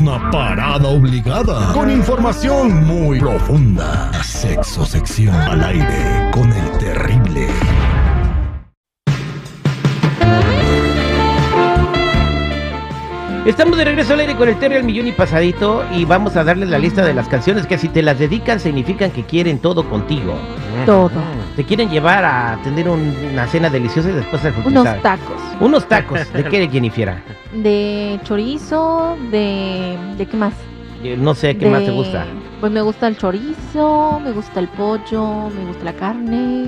una parada obligada con información muy profunda. Sexo sección al aire con Estamos de regreso al aire con el Terry al millón y pasadito y vamos a darles la lista de las canciones que si te las dedican significan que quieren todo contigo. Todo. Te quieren llevar a tener un- una cena deliciosa y después al Unos tacos. Unos tacos. ¿De qué, Jennifer? De chorizo, de... ¿De qué más? Eh, No sé qué más te gusta. Pues me gusta el chorizo, me gusta el pollo, me gusta la carne,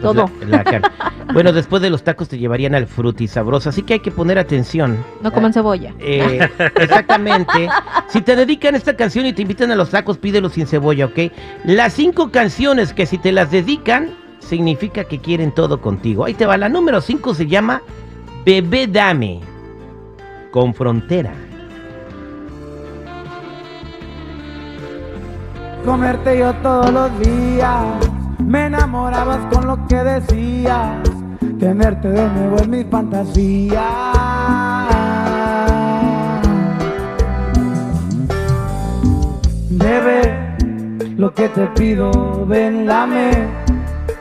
todo. Pues La- la carne. bueno, después de los tacos te llevarían al frutisabroso, así que hay que poner atención. No coman cebolla. Eh, exactamente. Si te dedican esta canción y te invitan a los tacos, pídelo sin cebolla, ¿ok? Las cinco canciones que si te las dedican, significa que quieren todo contigo. Ahí te va. La número cinco se llama Bebé Dame, con frontera. Comerte yo todos los días, me enamorabas con lo que decías, tenerte de nuevo en mi fantasía. Bebé, lo que te pido, ven, lame,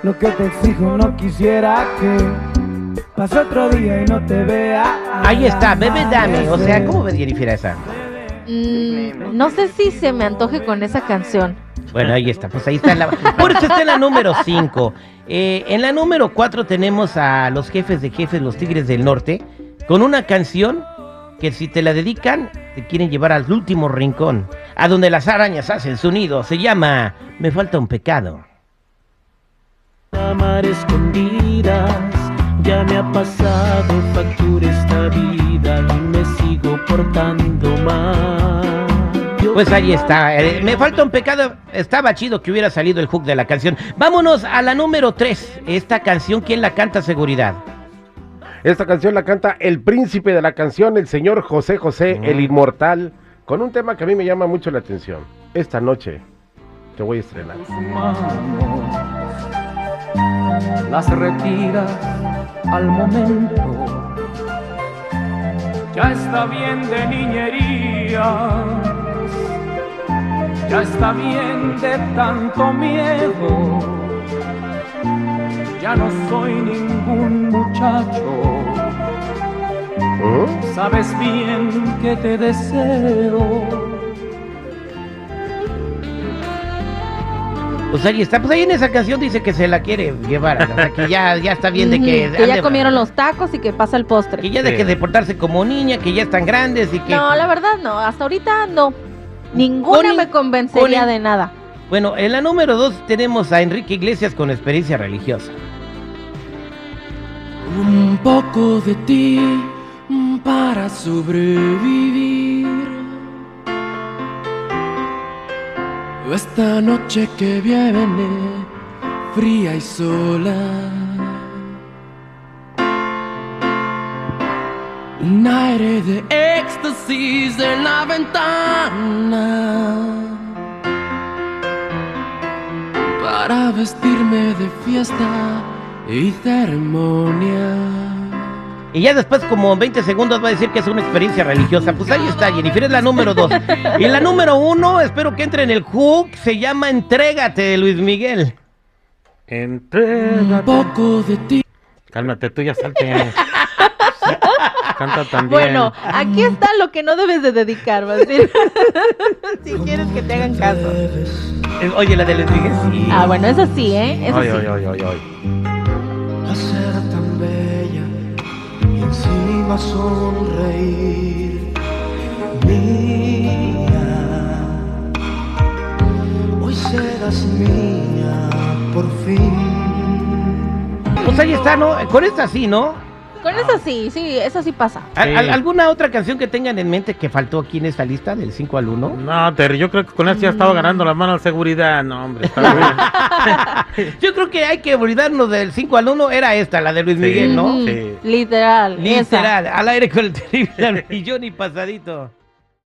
lo que te exijo no quisiera que pase otro día y no te vea. Ahí está, Bebé Dame. O sea, ¿cómo ves, Jennifer, esa? Mm, no sé si se me antoje con esa canción. Bueno, ahí está, pues ahí está la... Por eso está en la número 5. en la número 4 tenemos a los jefes de jefes, los Tigres del Norte, con una canción que si te la dedican, te quieren llevar al último rincón, a donde las arañas hacen su nido. Se llama Me falta un pecado. Amar escondidas, ya me ha pasado Pues ahí está. eh, me falta un pecado. Estaba chido que hubiera salido el hook de la canción. Vámonos a la número 3. Esta canción, ¿quién la canta? Seguridad. Esta canción la canta el príncipe de la canción, el señor José José, el inmortal, con un tema que a mí me llama mucho la atención. Esta noche te voy a estrenar. las retira al momento. Ya está bien de niñería, ya está bien de tanto miedo. Ya no soy ningún muchacho, ¿Mm? sabes bien que te deseo. Pues ahí está. Pues ahí en esa canción dice que se la quiere llevar. O sea, que ya, ya está bien de que... Que ya ande- comieron los tacos y que pasa el postre. Que ya deje de portarse como niña, que ya están grandes y que... No, la verdad no. Hasta ahorita no. Ninguna Con- me convencería con- de nada. Bueno, en la número 2 tenemos a Enrique Iglesias con experiencia religiosa. Un poco de ti para sobrevivir. Esta noche que viene, fría y sola. Un aire de éxtasis en la ventana. Para vestirme de fiesta y ceremonia. Y ya después, como 20 segundos, va a decir que es una experiencia religiosa. Pues ahí está, Jennifer, es la número 2. Y la número 1, espero que entre en el hook, se llama Entrégate Luis Miguel. Un Entrégate. poco de ti. Cálmate, tú ya salte. Canta también. Bueno, aquí está lo que no debes de dedicar, vas a decir. si quieres que te hagan caso. Oye, la de Luis Miguel, sí. Ah, bueno, eso sí, ¿eh? Eso Ay, sí. ay, ay, ay, ser tan bella y encima sonreír. Mía, hoy serás mía por fin. Pues ahí está, ¿no? Con esta sí, ¿no? Con eso sí, sí, eso sí pasa. ¿Al- Sí. al- ¿Alguna otra canción que tengan en mente que faltó aquí en esta lista del 5 al 1? No, Terry, yo creo que con eso ya estaba ganando la mano de seguridad. No, hombre, está bien. Yo creo que hay que olvidarnos del 5 al 1. Era esta, la de Luis Sí. Miguel, ¿no? Ujú, Sí. Literal. esa. Literal, al aire con el terrible al millón y pasadito.